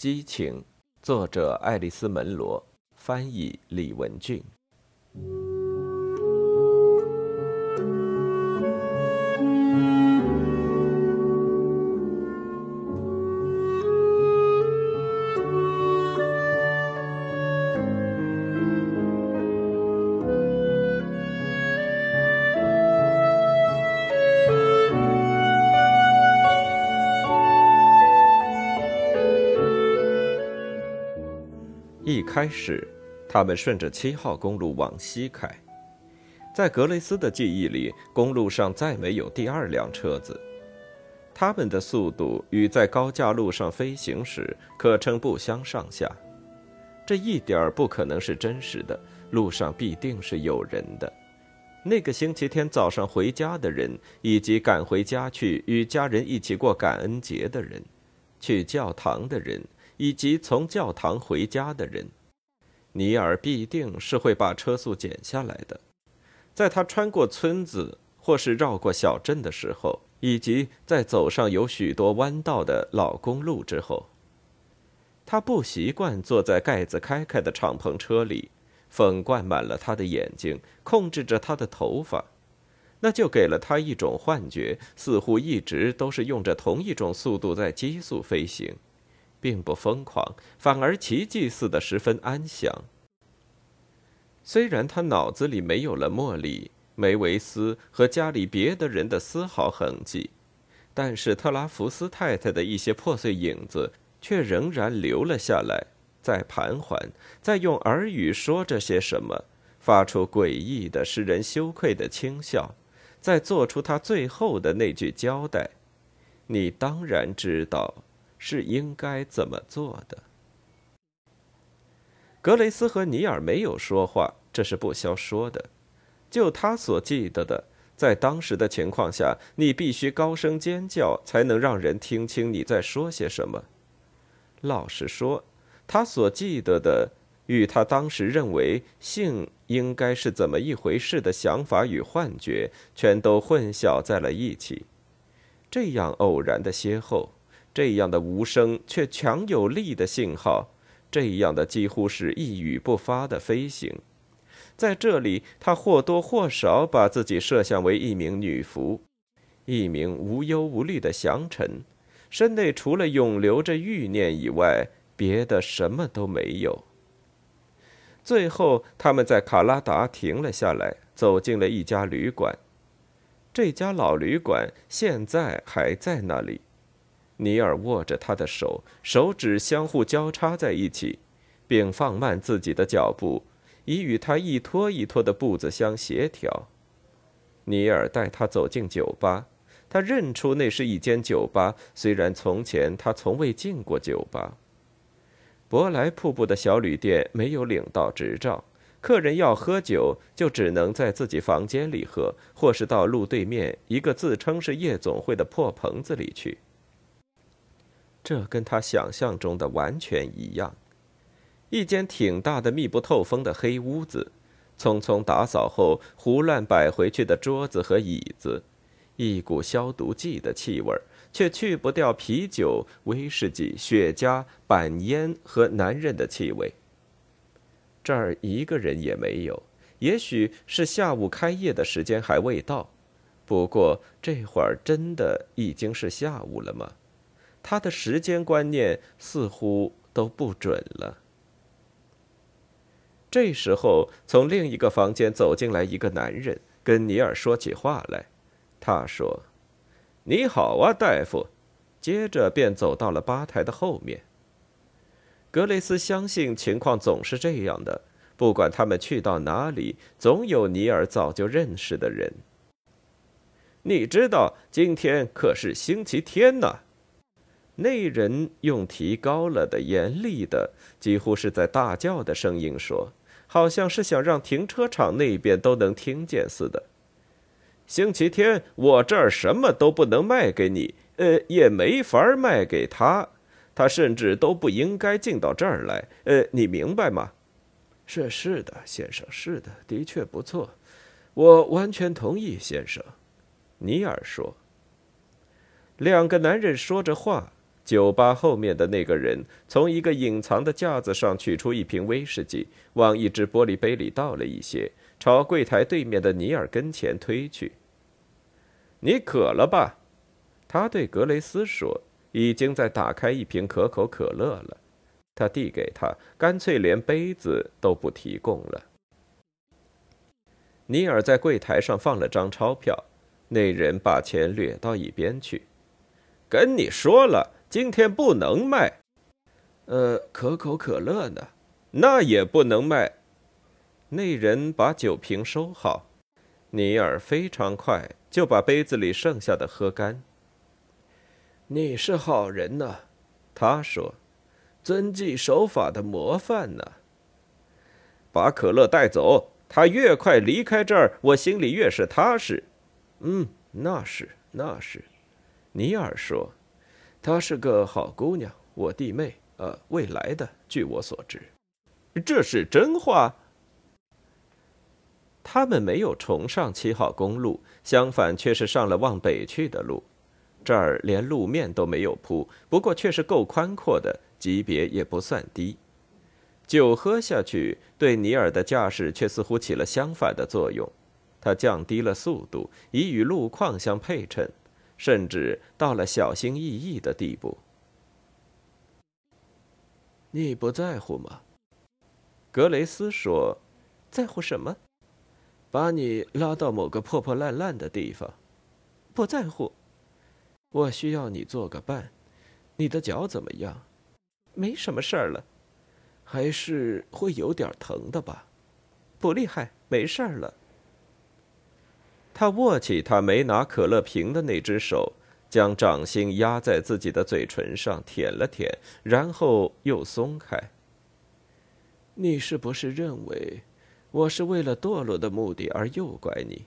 激情，作者爱丽丝·门罗，翻译李文俊。开始，他们顺着七号公路往西开。在格雷斯的记忆里，公路上再没有第二辆车子。他们的速度与在高架路上飞行时可称不相上下。这一点不可能是真实的，路上必定是有人的。那个星期天早上回家的人，以及赶回家去与家人一起过感恩节的人，去教堂的人。以及从教堂回家的人，尼尔必定是会把车速减下来的。在他穿过村子或是绕过小镇的时候，以及在走上有许多弯道的老公路之后，他不习惯坐在盖子开开的敞篷车里，风灌满了他的眼睛，控制着他的头发，那就给了他一种幻觉，似乎一直都是用着同一种速度在急速飞行。并不疯狂，反而奇迹似的十分安详。虽然他脑子里没有了莫里、梅维斯和家里别的人的丝毫痕迹，但是特拉福斯太太的一些破碎影子却仍然留了下来，在盘桓，在用耳语说着些什么，发出诡异的、使人羞愧的轻笑，在做出他最后的那句交代：“你当然知道。”是应该怎么做的？格雷斯和尼尔没有说话，这是不消说的。就他所记得的，在当时的情况下，你必须高声尖叫，才能让人听清你在说些什么。老实说，他所记得的与他当时认为性应该是怎么一回事的想法与幻觉，全都混淆在了一起。这样偶然的邂逅。这样的无声却强有力的信号，这样的几乎是一语不发的飞行，在这里，他或多或少把自己设想为一名女仆，一名无忧无虑的降臣，身内除了永留着欲念以外，别的什么都没有。最后，他们在卡拉达停了下来，走进了一家旅馆。这家老旅馆现在还在那里。尼尔握着他的手，手指相互交叉在一起，并放慢自己的脚步，以与他一拖一拖的步子相协调。尼尔带他走进酒吧，他认出那是一间酒吧，虽然从前他从未进过酒吧。博莱瀑布的小旅店没有领到执照，客人要喝酒就只能在自己房间里喝，或是到路对面一个自称是夜总会的破棚子里去。这跟他想象中的完全一样，一间挺大的、密不透风的黑屋子，匆匆打扫后胡乱摆回去的桌子和椅子，一股消毒剂的气味，却去不掉啤酒、威士忌、雪茄、板烟和男人的气味。这儿一个人也没有，也许是下午开业的时间还未到，不过这会儿真的已经是下午了吗？他的时间观念似乎都不准了。这时候，从另一个房间走进来一个男人，跟尼尔说起话来。他说：“你好啊，大夫。”接着便走到了吧台的后面。格雷斯相信情况总是这样的，不管他们去到哪里，总有尼尔早就认识的人。你知道，今天可是星期天呢。那人用提高了的、严厉的、几乎是在大叫的声音说，好像是想让停车场那边都能听见似的。星期天我这儿什么都不能卖给你，呃，也没法卖给他，他甚至都不应该进到这儿来，呃，你明白吗？是是的，先生，是的，的确不错，我完全同意，先生。尼尔说。两个男人说着话。酒吧后面的那个人从一个隐藏的架子上取出一瓶威士忌，往一只玻璃杯里倒了一些，朝柜台对面的尼尔跟前推去。“你渴了吧？”他对格雷斯说，“已经在打开一瓶可口可乐了。”他递给他，干脆连杯子都不提供了。尼尔在柜台上放了张钞票，那人把钱掠到一边去。跟你说了。今天不能卖，呃，可口可乐呢？那也不能卖。那人把酒瓶收好，尼尔非常快就把杯子里剩下的喝干。你是好人呐，他说，遵纪守法的模范呢。把可乐带走，他越快离开这儿，我心里越是踏实。嗯，那是那是，尼尔说。她是个好姑娘，我弟妹，呃，未来的。据我所知，这是真话。他们没有重上七号公路，相反，却是上了往北去的路。这儿连路面都没有铺，不过却是够宽阔的，级别也不算低。酒喝下去，对尼尔的驾驶却似乎起了相反的作用。他降低了速度，以与路况相配称。甚至到了小心翼翼的地步。你不在乎吗？格雷斯说：“在乎什么？把你拉到某个破破烂烂的地方。不在乎。我需要你做个伴。你的脚怎么样？没什么事儿了。还是会有点疼的吧？不厉害，没事儿了。”他握起他没拿可乐瓶的那只手，将掌心压在自己的嘴唇上舔了舔，然后又松开。你是不是认为我是为了堕落的目的而诱拐你？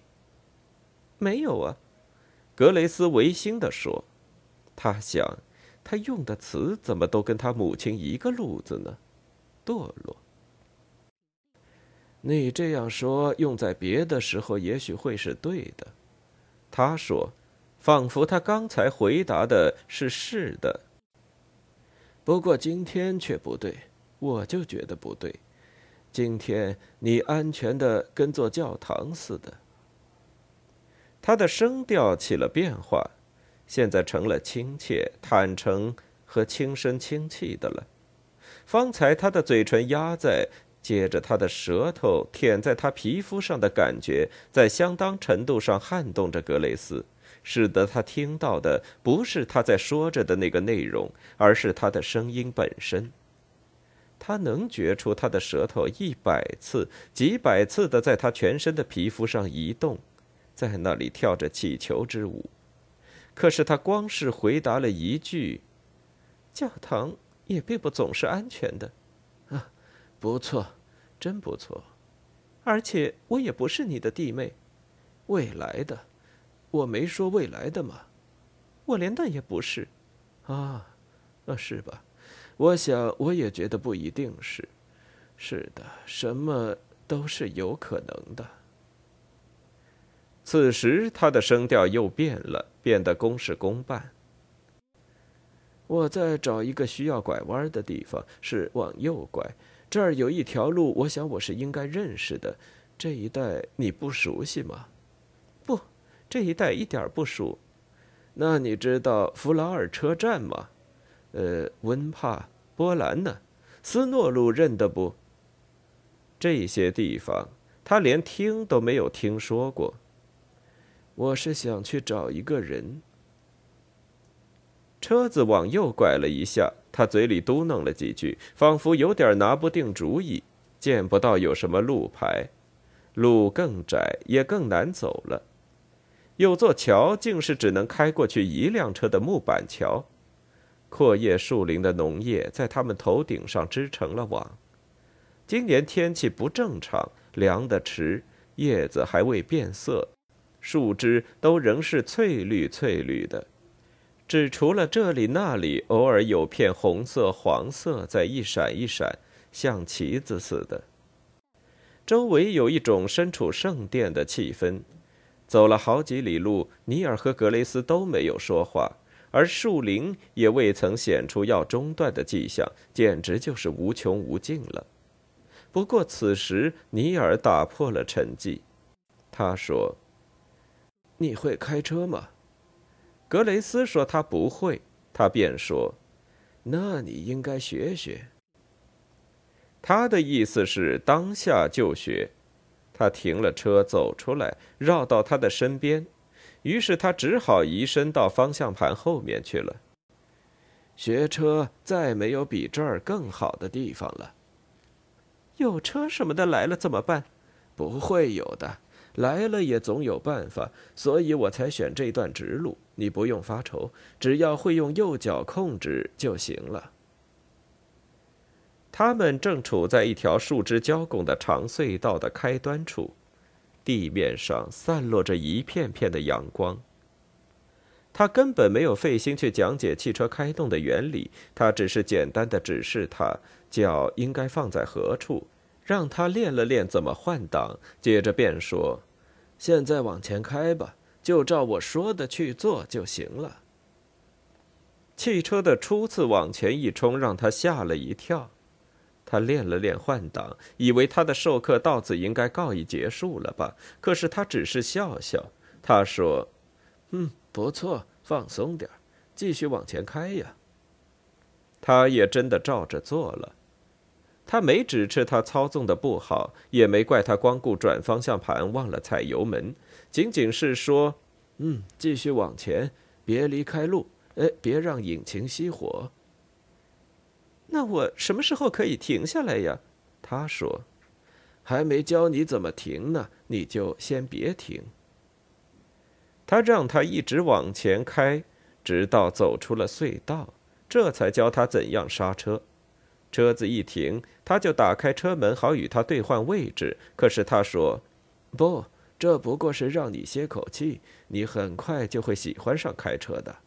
没有啊，格雷斯违心地说。他想，他用的词怎么都跟他母亲一个路子呢？堕落。你这样说，用在别的时候也许会是对的。他说，仿佛他刚才回答的是是的。不过今天却不对，我就觉得不对。今天你安全的跟座教堂似的。他的声调起了变化，现在成了亲切、坦诚和轻声轻气的了。方才他的嘴唇压在。接着，他的舌头舔在他皮肤上的感觉，在相当程度上撼动着格雷斯，使得他听到的不是他在说着的那个内容，而是他的声音本身。他能觉出他的舌头一百次、几百次的在他全身的皮肤上移动，在那里跳着气球之舞。可是他光是回答了一句：“教堂也并不总是安全的。”不错，真不错，而且我也不是你的弟妹，未来的，我没说未来的嘛，我连那也不是，啊，那是吧？我想我也觉得不一定是，是的，什么都是有可能的。此时他的声调又变了，变得公事公办。我在找一个需要拐弯的地方，是往右拐。这儿有一条路，我想我是应该认识的。这一带你不熟悉吗？不，这一带一点不熟。那你知道弗劳尔车站吗？呃，温帕、波兰呢？斯诺路认得不？这些地方他连听都没有听说过。我是想去找一个人。车子往右拐了一下。他嘴里嘟囔了几句，仿佛有点拿不定主意。见不到有什么路牌，路更窄，也更难走了。有座桥，竟是只能开过去一辆车的木板桥。阔叶树林的浓叶在他们头顶上织成了网。今年天气不正常，凉得迟，叶子还未变色，树枝都仍是翠绿翠绿的。只除了这里那里，偶尔有片红色、黄色在一闪一闪，像旗子似的。周围有一种身处圣殿的气氛。走了好几里路，尼尔和格雷斯都没有说话，而树林也未曾显出要中断的迹象，简直就是无穷无尽了。不过此时，尼尔打破了沉寂，他说：“你会开车吗？”格雷斯说他不会，他便说：“那你应该学学。”他的意思是当下就学。他停了车，走出来，绕到他的身边，于是他只好移身到方向盘后面去了。学车再没有比这儿更好的地方了。有车什么的来了怎么办？不会有的，来了也总有办法。所以我才选这段直路。你不用发愁，只要会用右脚控制就行了。他们正处在一条树枝交拱的长隧道的开端处，地面上散落着一片片的阳光。他根本没有费心去讲解汽车开动的原理，他只是简单的指示他脚应该放在何处，让他练了练怎么换挡。接着便说：“现在往前开吧，就照我说的去做就行了。”汽车的初次往前一冲，让他吓了一跳。他练了练换挡，以为他的授课到此应该告一结束了吧？可是他只是笑笑。他说：“嗯，不错，放松点继续往前开呀。”他也真的照着做了。他没指斥他操纵的不好，也没怪他光顾转方向盘忘了踩油门，仅仅是说：“嗯，继续往前，别离开路，哎，别让引擎熄火。”那我什么时候可以停下来呀？他说：“还没教你怎么停呢，你就先别停。”他让他一直往前开，直到走出了隧道，这才教他怎样刹车。车子一停，他就打开车门，好与他兑换位置。可是他说：“不，这不过是让你歇口气，你很快就会喜欢上开车的。”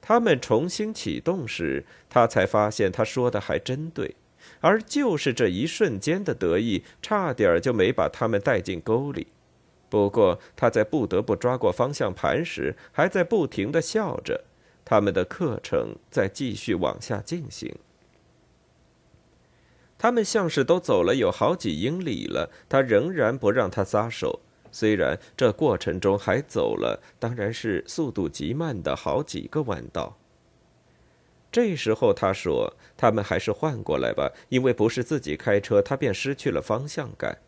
他们重新启动时，他才发现他说的还真对，而就是这一瞬间的得意，差点就没把他们带进沟里。不过他在不得不抓过方向盘时，还在不停的笑着。他们的课程在继续往下进行。他们像是都走了有好几英里了，他仍然不让他撒手。虽然这过程中还走了，当然是速度极慢的好几个弯道。这时候他说：“他们还是换过来吧，因为不是自己开车，他便失去了方向感。”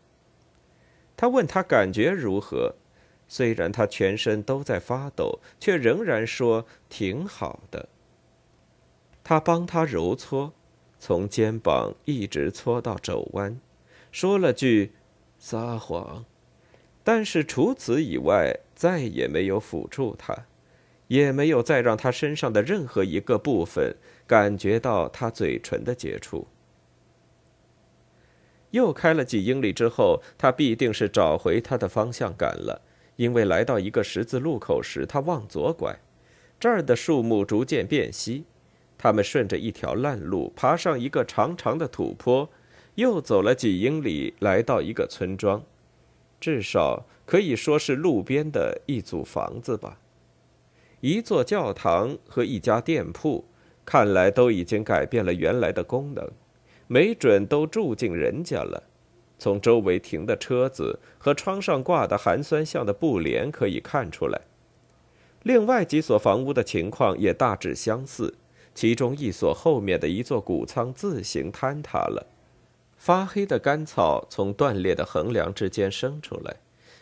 他问他感觉如何，虽然他全身都在发抖，却仍然说：“挺好的。”他帮他揉搓，从肩膀一直搓到肘弯，说了句：“撒谎。”但是除此以外，再也没有抚触他，也没有再让他身上的任何一个部分感觉到他嘴唇的接触。又开了几英里之后，他必定是找回他的方向感了，因为来到一个十字路口时，他往左拐，这儿的树木逐渐变稀，他们顺着一条烂路爬上一个长长的土坡，又走了几英里，来到一个村庄。至少可以说是路边的一组房子吧，一座教堂和一家店铺，看来都已经改变了原来的功能，没准都住进人家了。从周围停的车子和窗上挂的寒酸像的布帘可以看出来。另外几所房屋的情况也大致相似，其中一所后面的一座谷仓自行坍塌了。发黑的干草从断裂的横梁之间生出来，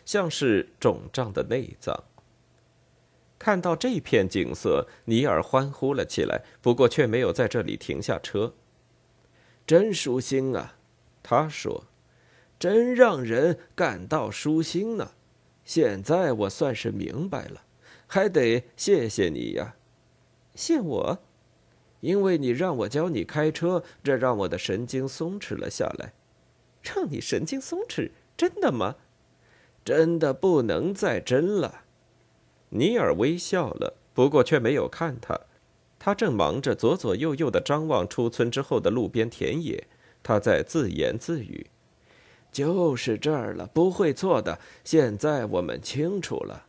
像是肿胀的内脏。看到这片景色，尼尔欢呼了起来，不过却没有在这里停下车。真舒心啊，他说：“真让人感到舒心呢。”现在我算是明白了，还得谢谢你呀。谢我。因为你让我教你开车，这让我的神经松弛了下来。让你神经松弛？真的吗？真的不能再真了。尼尔微笑了，不过却没有看他。他正忙着左左右右的张望出村之后的路边田野。他在自言自语：“就是这儿了，不会错的。现在我们清楚了。”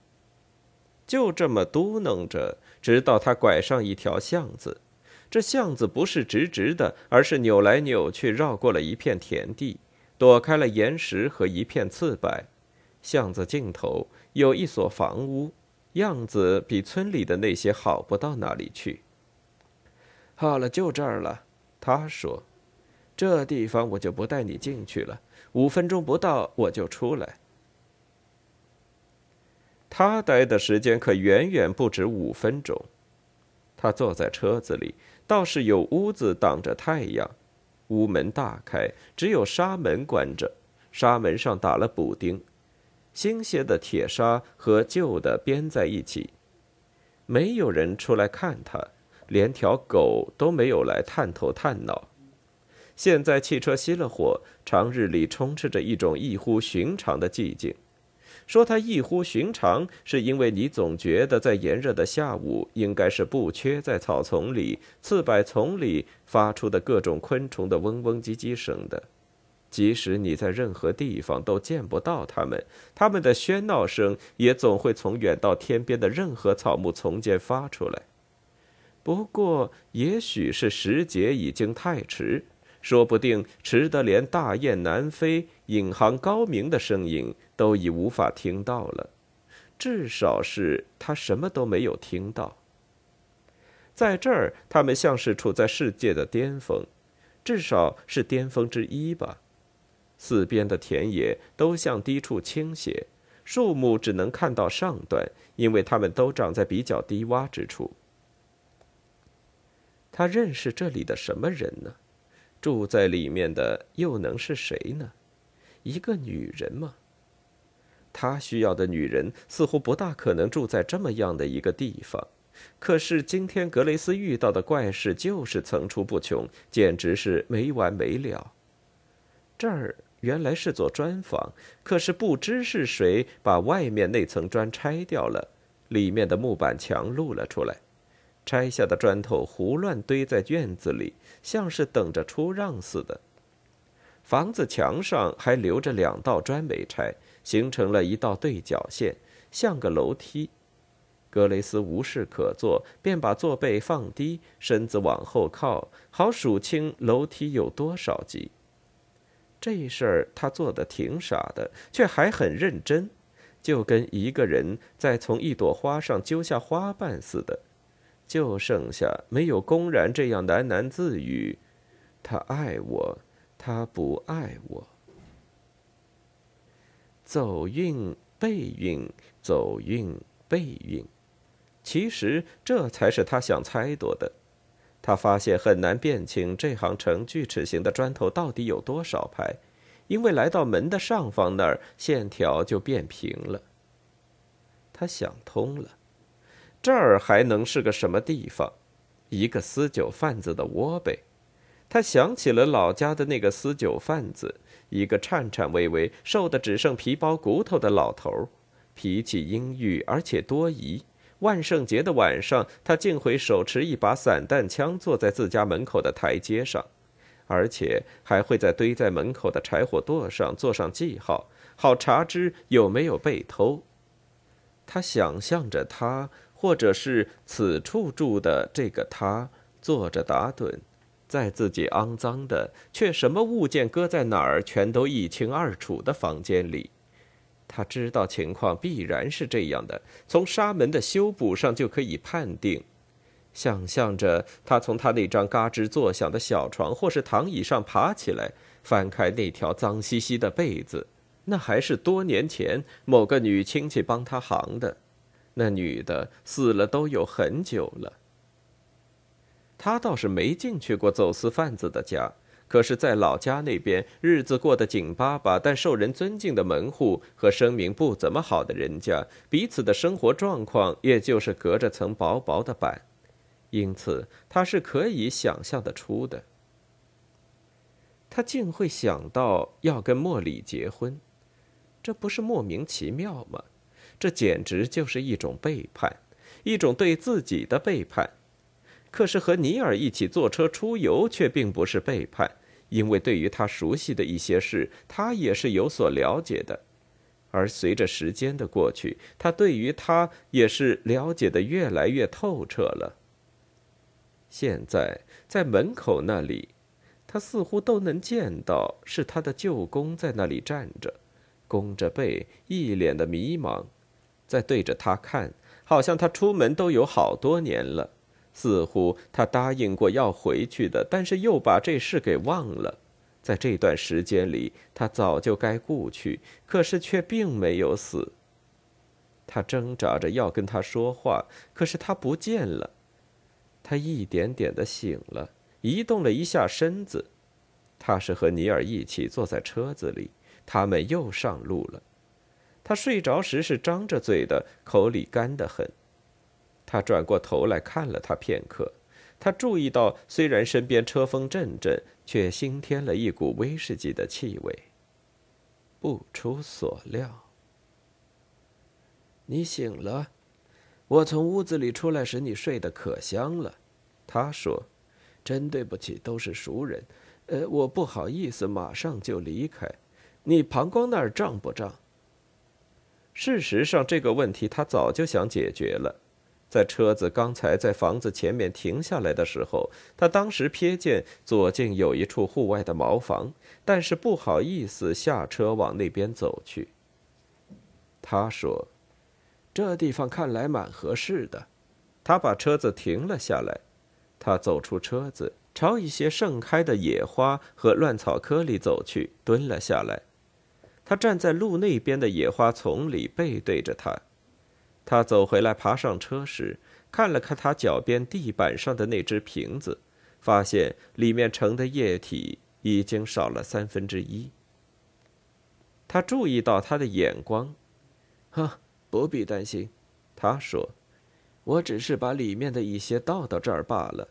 就这么嘟囔着，直到他拐上一条巷子。这巷子不是直直的，而是扭来扭去，绕过了一片田地，躲开了岩石和一片刺柏。巷子尽头有一所房屋，样子比村里的那些好不到哪里去。好了，就这儿了，他说：“这地方我就不带你进去了，五分钟不到我就出来。”他待的时间可远远不止五分钟。他坐在车子里，倒是有屋子挡着太阳，屋门大开，只有纱门关着，纱门上打了补丁，新些的铁砂和旧的编在一起。没有人出来看他，连条狗都没有来探头探脑。现在汽车熄了火，长日里充斥着一种异乎寻常的寂静。说它异乎寻常，是因为你总觉得在炎热的下午，应该是不缺在草丛里、刺柏丛里发出的各种昆虫的嗡嗡唧唧声的。即使你在任何地方都见不到它们，它们的喧闹声也总会从远到天边的任何草木丛间发出来。不过，也许是时节已经太迟。说不定迟得连大雁南飞、引吭高鸣的声音都已无法听到了，至少是他什么都没有听到。在这儿，他们像是处在世界的巅峰，至少是巅峰之一吧。四边的田野都向低处倾斜，树木只能看到上端，因为它们都长在比较低洼之处。他认识这里的什么人呢？住在里面的又能是谁呢？一个女人吗？他需要的女人似乎不大可能住在这么样的一个地方。可是今天格雷斯遇到的怪事就是层出不穷，简直是没完没了。这儿原来是座砖房，可是不知是谁把外面那层砖拆掉了，里面的木板墙露了出来。拆下的砖头胡乱堆在院子里，像是等着出让似的。房子墙上还留着两道砖没拆，形成了一道对角线，像个楼梯。格雷斯无事可做，便把坐背放低，身子往后靠，好数清楼梯有多少级。这事儿他做的挺傻的，却还很认真，就跟一个人在从一朵花上揪下花瓣似的。就剩下没有公然这样喃喃自语：“他爱我，他不爱我。”走运背运，走运背运，其实这才是他想猜度的。他发现很难辨清这行呈锯齿形的砖头到底有多少排，因为来到门的上方那儿，线条就变平了。他想通了。这儿还能是个什么地方？一个私酒贩子的窝呗。他想起了老家的那个私酒贩子，一个颤颤巍巍、瘦得只剩皮包骨头的老头儿，脾气阴郁而且多疑。万圣节的晚上，他竟会手持一把散弹枪坐在自家门口的台阶上，而且还会在堆在门口的柴火垛上做上记号，好查知有没有被偷。他想象着他。或者是此处住的这个他坐着打盹，在自己肮脏的却什么物件搁在哪儿全都一清二楚的房间里，他知道情况必然是这样的，从纱门的修补上就可以判定。想象着他从他那张嘎吱作响的小床或是躺椅上爬起来，翻开那条脏兮兮的被子，那还是多年前某个女亲戚帮他行的。那女的死了都有很久了。他倒是没进去过走私贩子的家，可是，在老家那边，日子过得紧巴巴，但受人尊敬的门户和声名不怎么好的人家，彼此的生活状况也就是隔着层薄薄的板，因此他是可以想象得出的。他竟会想到要跟莫里结婚，这不是莫名其妙吗？这简直就是一种背叛，一种对自己的背叛。可是和尼尔一起坐车出游却并不是背叛，因为对于他熟悉的一些事，他也是有所了解的。而随着时间的过去，他对于他也是了解的越来越透彻了。现在在门口那里，他似乎都能见到是他的舅公在那里站着，弓着背，一脸的迷茫，在对着他看，好像他出门都有好多年了，似乎他答应过要回去的，但是又把这事给忘了。在这段时间里，他早就该故去，可是却并没有死。他挣扎着要跟他说话，可是他不见了。他一点点的醒了，移动了一下身子。他是和尼尔一起坐在车子里，他们又上路了。他睡着时是张着嘴的，口里干得很。他转过头来看了他片刻。他注意到，虽然身边车风阵阵，却新添了一股威士忌的气味。不出所料，你醒了。我从屋子里出来时，你睡得可香了。他说：“真对不起，都是熟人。呃，我不好意思马上就离开。你膀胱那儿胀不胀？”事实上，这个问题他早就想解决了。在车子刚才在房子前面停下来的时候，他当时瞥见左近有一处户外的茅房，但是不好意思下车往那边走去。他说：“这地方看来蛮合适的。”他把车子停了下来，他走出车子，朝一些盛开的野花和乱草棵里走去，蹲了下来。他站在路那边的野花丛里，背对着他。他走回来，爬上车时，看了看他脚边地板上的那只瓶子，发现里面盛的液体已经少了三分之一。他注意到他的眼光，呵，不必担心，他说：“我只是把里面的一些倒到这儿罢了。”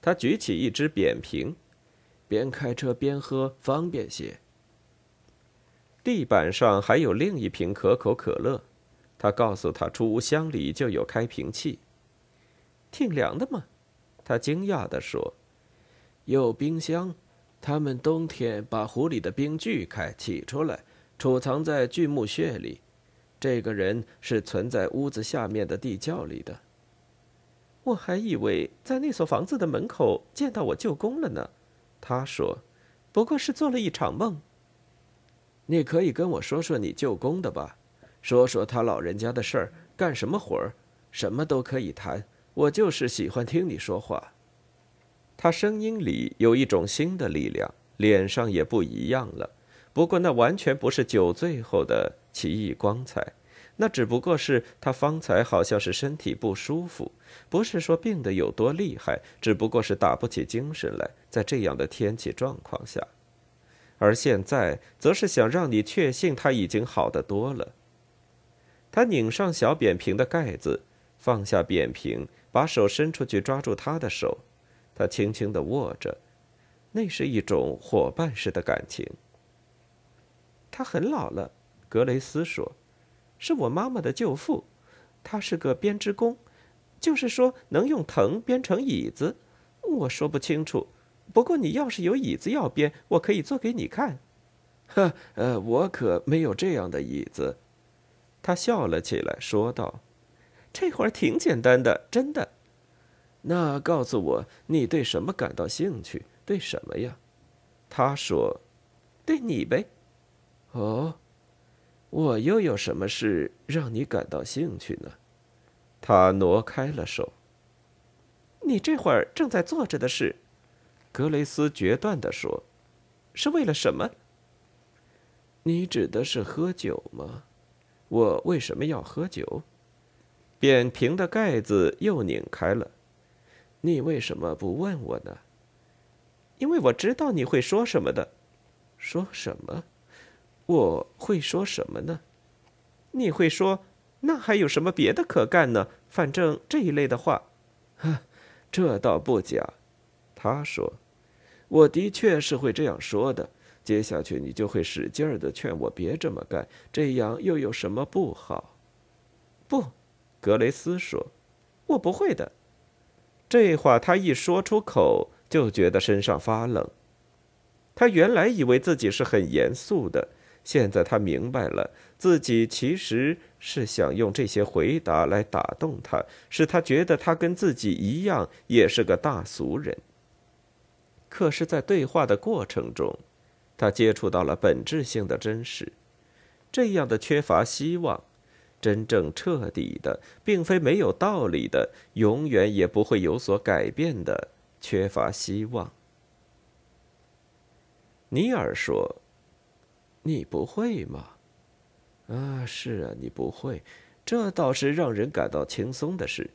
他举起一只扁瓶，边开车边喝方便些。地板上还有另一瓶可口可乐。他告诉他，储物箱里就有开瓶器。挺凉的嘛？他惊讶地说：“有冰箱，他们冬天把壶里的冰锯开起出来，储藏在锯木穴里。这个人是存在屋子下面的地窖里的。我还以为在那所房子的门口见到我舅公了呢。”他说：“不过是做了一场梦。”你可以跟我说说你舅公的吧。说说他老人家的事儿，干什么活儿，什么都可以谈。我就是喜欢听你说话。他声音里有一种新的力量，脸上也不一样了。不过那完全不是酒醉后的奇异光彩，那只不过是他方才好像是身体不舒服，不是说病得有多厉害，只不过是打不起精神来，在这样的天气状况下。而现在，则是想让你确信他已经好得多了。他拧上小扁平的盖子，放下扁平，把手伸出去抓住他的手，他轻轻地握着，那是一种伙伴式的感情。他很老了，格雷斯说：“是我妈妈的舅父，他是个编织工，就是说能用藤编成椅子。我说不清楚，不过你要是有椅子要编，我可以做给你看。”“呵，呃，我可没有这样的椅子。”他笑了起来，说道：“这会儿挺简单的，真的。那告诉我，你对什么感到兴趣？对什么呀？”他说：“对你呗。”哦，我又有什么事让你感到兴趣呢？他挪开了手。你这会儿正在做着的事，格雷斯决断地说：“是为了什么？你指的是喝酒吗？”我为什么要喝酒？扁平的盖子又拧开了。你为什么不问我呢？因为我知道你会说什么的。说什么？我会说什么呢？你会说：“那还有什么别的可干呢？”反正这一类的话。哈，这倒不假。他说：“我的确是会这样说的。”接下去你就会使劲儿的劝我别这么干，这样又有什么不好？不，格雷斯说：“我不会的。”这话他一说出口，就觉得身上发冷。他原来以为自己是很严肃的，现在他明白了，自己其实是想用这些回答来打动他，使他觉得他跟自己一样，也是个大俗人。可是，在对话的过程中，他接触到了本质性的真实。这样的缺乏希望，真正彻底的，并非没有道理的，永远也不会有所改变的缺乏希望。尼尔说。你不会吗？啊，是啊，你不会，这倒是让人感到轻松的事。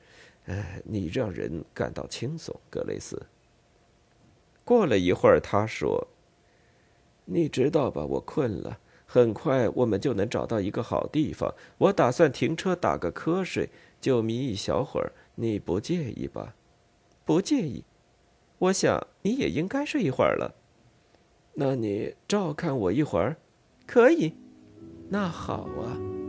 哎，你让人感到轻松，格雷斯。过了一会儿，他说：“你知道吧，我困了，很快我们就能找到一个好地方。我打算停车打个瞌睡，就眯一小会儿。你不介意吧？不介意。我想你也应该睡一会儿了。那你照看我一会儿。”可以，那好啊。